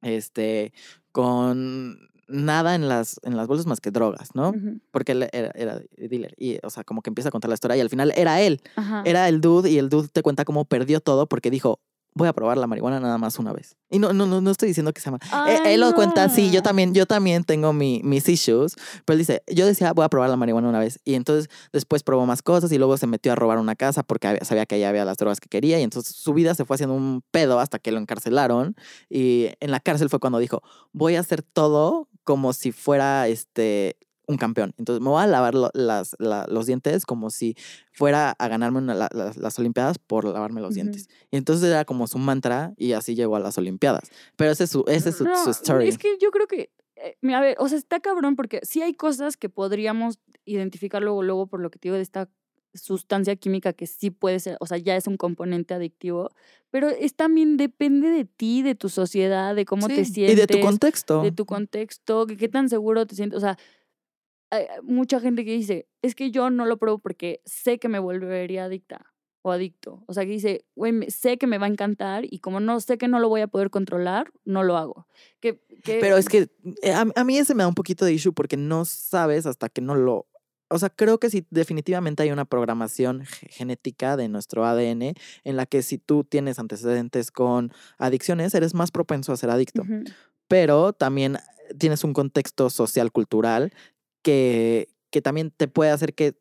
este, con nada en las, en las bolsas más que drogas, ¿no? Ujú. porque él era, era dealer. Y, o sea, como que empieza a contar la historia y al final era él. Ajá. Era el dude y el dude te cuenta cómo perdió todo porque dijo, voy a probar la marihuana nada más una vez. Y no, no, no, no estoy diciendo que sea mal. Eh, Ay, él lo cuenta así, yo no. también, yo también tengo mi, mis issues, pero él dice, yo decía, voy a probar la marihuana una vez. Y entonces después probó más cosas y luego se metió a robar una casa porque había- sabía que allá había las drogas que quería y entonces su vida se fue haciendo un pedo hasta que lo encarcelaron. Y en la cárcel fue cuando dijo, voy a hacer todo como si fuera este un campeón. Entonces me voy a lavar lo- las, la- los dientes como si fuera a ganarme una- la- la- las Olimpiadas por lavarme los dientes. Y entonces era como su mantra y así llegó a las Olimpiadas. Pero ese es su, ese es su, No, su story. Es que yo creo que, eh, mira, a ver, o sea, está cabrón porque sí hay cosas que podríamos identificar luego, luego por lo que te digo de esta sustancia química que sí puede ser, o sea, ya es un componente adictivo, pero es también depende de ti, de tu sociedad, de cómo te sientes, Y de tu contexto. de tu contexto, que qué tan seguro te sientes, o sea, hay mucha gente que dice, es que yo no lo pruebo porque sé que me volvería adicta o adicto. O sea, que dice, güey, sé que me va a encantar y como no sé que no lo voy a poder controlar, no lo hago. Que, que- Pero es que eh, a, a mí ese me da un poquito de issue porque no sabes hasta que no lo... O sea, creo que sí, definitivamente hay una programación ge- genética de nuestro ADN en la que si tú tienes antecedentes con adicciones, eres más propenso a ser adicto. Pero también tienes un contexto social, cultural, que, que también te puede hacer que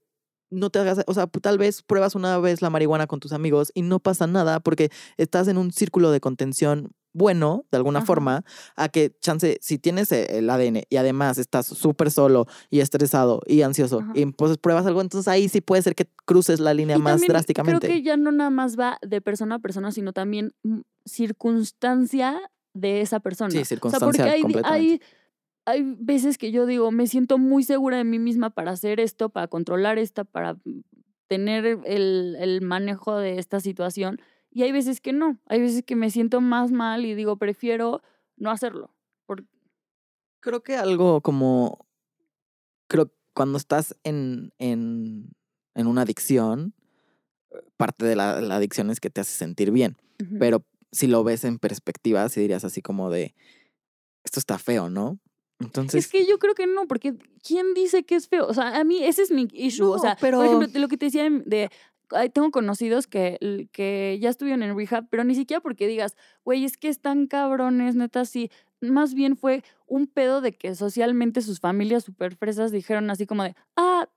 no te hagas, o sea, tal vez pruebas una vez la marihuana con tus amigos y no pasa nada porque estás en un círculo de contención bueno, de alguna Ajá. forma, a que chance, si tienes e- el ADN y además estás súper solo y estresado y ansioso Ajá. y pues pruebas algo, entonces ahí sí puede ser que cruces la línea Y más drásticamente. Creo que ya no nada más va de persona a persona, sino también mm, circunstancia de esa persona. Sí, O sea, porque hay, completamente. hay, hay veces que yo digo, me siento muy segura de mí misma para hacer esto, para controlar esta, para mm, tener el, el manejo de esta situación. Y hay veces que no. Hay veces que me siento más mal y digo, prefiero no hacerlo. Por- Creo que algo como. Creo cuando estás en, en, en una adicción, eh, parte de la, la adicción es que te hace sentir bien. Pero si lo ves en perspectiva, sí dirías así como de. Esto está feo, ¿no? Entonces. Es que yo creo que no, porque ¿quién dice que es feo? O sea, a mí ese es mi issue. o sea, pero- por ejemplo, lo que te decía de, tengo conocidos que, que ya estuvieron en rehab, pero ni siquiera porque digas, güey, es que están cabrones, neta, sí. Más bien fue un pedo de que socialmente sus familias super fresas dijeron así como de, ah,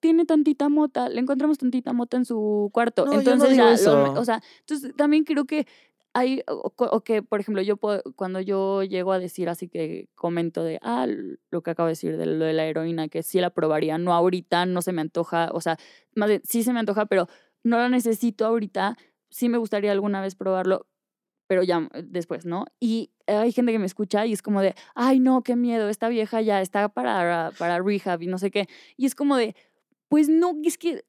tiene tantita mota, le encontramos tantita mota en su cuarto. No, yo no entonces digo ya, eso. lo- o sea, entonces también creo que hay, o, o que, por ejemplo, yo cuando yo llego a decir así que comento de, ah, lo que acabo de decir de lo de la heroína, que sí la probaría, no ahorita, no se me antoja, o sea, más bien, sí se me antoja, pero no la necesito ahorita, sí me gustaría alguna vez probarlo, pero ya eh, después, ¿no? Y hay gente que me escucha y es como de, ay, no, qué miedo, esta vieja ya está para, para rehab y no sé qué. Y es como de, pues no, es que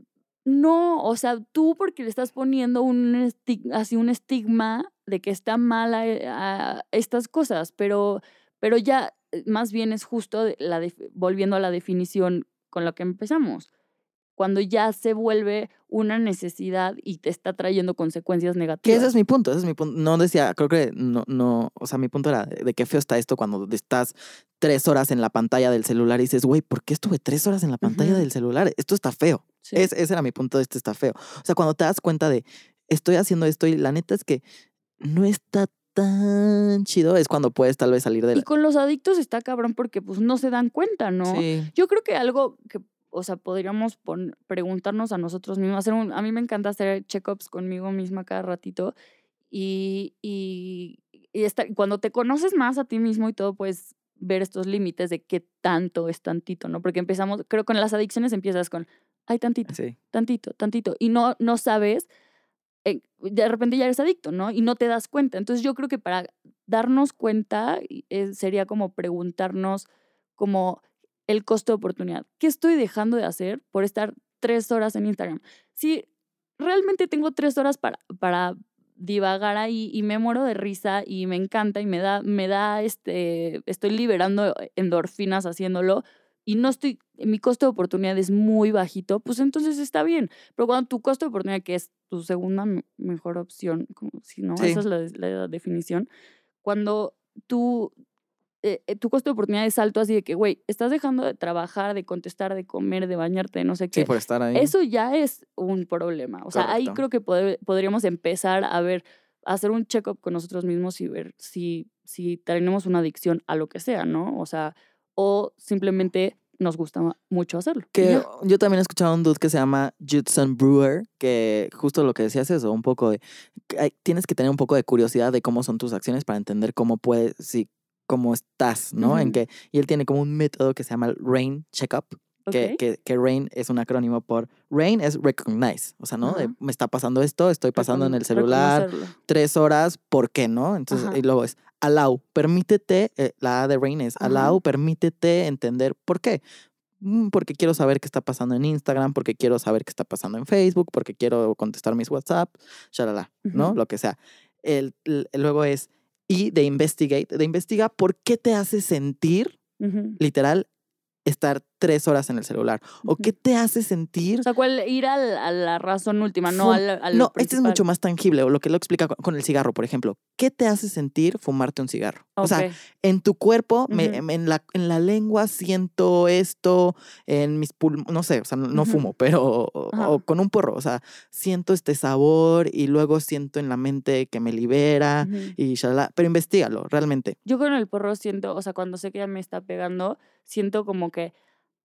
no, o sea, tú porque le estás poniendo un esti- así un estigma de que está mala eh, a estas cosas, pero, pero ya eh, más bien es justo de la def- volviendo a la definición con la que empezamos. Cuando ya se vuelve una necesidad y te está trayendo consecuencias Que negativas. ese es mi punto, ese es mi punto. No decía, creo que no, no, o sea, mi punto era de de qué feo está esto cuando estás tres horas en la pantalla del celular y dices, güey, ¿por qué estuve tres horas en la pantalla del celular? Esto está feo. Sí. Es- ese era mi punto de esto está feo. O sea, cuando te das cuenta de, estoy haciendo esto y la neta es que no está tan chido, es cuando puedes tal vez salir de Y la... con los adictos está cabrón porque pues no se dan cuenta, ¿no? Sí. Yo creo que algo que, o sea, podríamos pon- preguntarnos a nosotros mismos, hacer un, a mí me encanta hacer check-ups conmigo misma cada ratito y, y, y esta- cuando te conoces más a ti mismo y todo, puedes ver estos límites de qué tanto es tantito, ¿no? Porque empezamos, creo que con las adicciones empiezas con, hay tantito, Sí. tantito, tantito, y no, no sabes, eh, de repente ya eres adicto, ¿no? Y no te das cuenta. Entonces yo creo que para darnos cuenta eh, sería como preguntarnos como el costo de oportunidad. ¿Qué estoy dejando de hacer por estar tres horas en Instagram? Si realmente tengo tres horas para, para divagar ahí y me muero de risa y me encanta y me da, me da este, estoy liberando endorfinas haciéndolo y no estoy, mi costo de oportunidad es muy bajito, pues entonces está bien. Pero cuando tu costo de oportunidad, que es tu segunda me- mejor opción, como si no, Sí. esa es la, la definición, cuando tú, eh, eh, tu costo de oportunidad es alto, así de que, güey, estás dejando de trabajar, de contestar, de comer, de bañarte, de no sé qué. Sí, por estar ahí. Eso ya es un problema. O sea, ahí Correcto. creo que pod- podríamos empezar a ver, a hacer un check-up con nosotros mismos y ver si, si tenemos una adicción a lo que sea, ¿no? O sea, o simplemente nos gusta mucho hacerlo. Que yo también he escuchado a un dude que se llama Judson Brewer, que justo lo que decías es eso, un poco de, que tienes que tener un poco de curiosidad de cómo son tus acciones para entender cómo puedes, sí, cómo estás, ¿no? En que, y él tiene como un método que se llama el RAIN Checkup, que, que, que RAIN es un acrónimo por, RAIN es recognize, o sea, ¿no? De, me está pasando esto, estoy pasando en el celular tres horas, ¿por qué no? Entonces, Ajá. y luego es allow, permítete, eh, la A de Rain es allow, permítete entender por qué. Mm, Porque quiero saber qué está pasando en Instagram, porque quiero saber qué está pasando en Facebook, porque quiero contestar mis WhatsApp, shalala, ¿no? Lo que sea. El, el- luego es, y de investigate, de investiga por qué te hace sentir, literal, estar tres horas en el celular. O qué te hace sentir O sea, ¿cuál, ir al- a la razón última, no Fum- al, al no, este es mucho principal. más tangible, o lo que lo explica con, el cigarro, por ejemplo. ¿Qué te hace sentir fumarte un cigarro? O sea, en tu cuerpo, me- en, la, en la lengua siento esto, en mis pulmones, no sé, o sea, no, fumo, pero o, con un porro, o sea, siento este sabor y luego siento en la mente que me libera Ujú. y shalala, pero investigalo, realmente. Yo con el porro siento, o sea, cuando sé que ya me está pegando, siento como que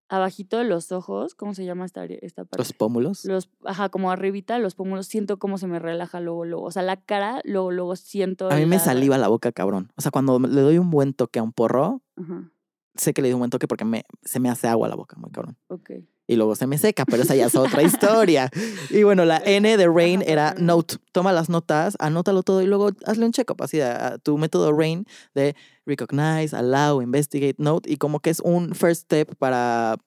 abajito de los ojos, ¿cómo se llama esta, esta parte? Los pómulos. Los, ajá, como arribita los pómulos, siento cómo se me relaja luego, luego. O sea, la cara, luego, luego siento. A mí me saliva la boca, cabrón. O sea, cuando le doy un buen toque a un porro, Ajá, sé que le doy un buen toque porque me, se me hace agua la boca, muy cabrón. ok. Y luego se me seca, pero esa ya es otra historia. Y bueno, la N de Rain era note. Toma las notas, anótalo todo y luego hazle un check-up. Así, a, a tu método Rain de recognize, allow, investigate, note. Y como que es un first step para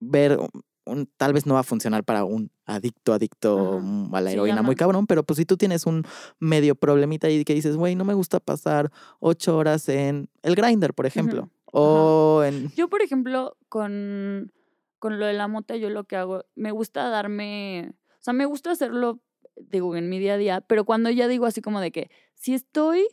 ver, un- tal vez no va a funcionar para un adicto, adicto Ajá. mm, a la Sí, heroína muy cabrón, pero pues si tú tienes un medio problemita y que dices, güey, no me gusta pasar ocho horas en el grinder, por ejemplo. O en... Yo, por ejemplo, con, con lo de la mota, yo lo que hago, me gusta darme, o sea, me gusta hacerlo, digo, en mi día a día, pero cuando ya digo así como de que, si estoy,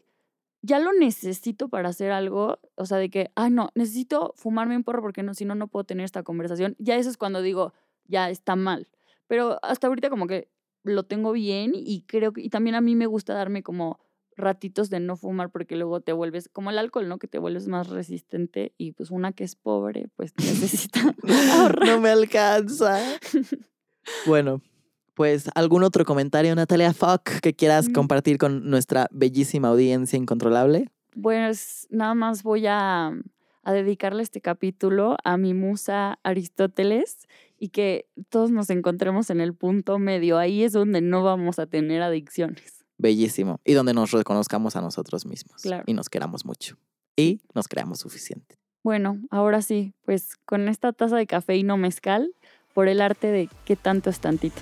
ya lo necesito para hacer algo, o sea, de que, ay, no, necesito fumarme un porro porque no, si no, no puedo tener esta conversación, ya eso es cuando digo, ya está mal. Pero hasta ahorita como que lo tengo bien y creo que, y también a mí me gusta darme como ratitos de no fumar porque luego te vuelves como el alcohol, ¿no? Que te vuelves más resistente y pues una que es pobre, pues necesita ahorrar. no me alcanza. Bueno, pues algún otro comentario, Natalia Fuck, que quieras Mm. compartir con nuestra bellísima audiencia incontrolable. Pues nada más voy a, a dedicarle este capítulo a mi musa Aristóteles y que todos nos encontremos en el punto medio. Ahí es donde no vamos a tener adicciones. Bellísimo. Y donde nos reconozcamos a nosotros mismos. Claro. Y nos queramos mucho. Y nos creamos suficiente. Bueno, ahora sí, pues con esta taza de café y no mezcal, por el arte de qué tanto es tantito.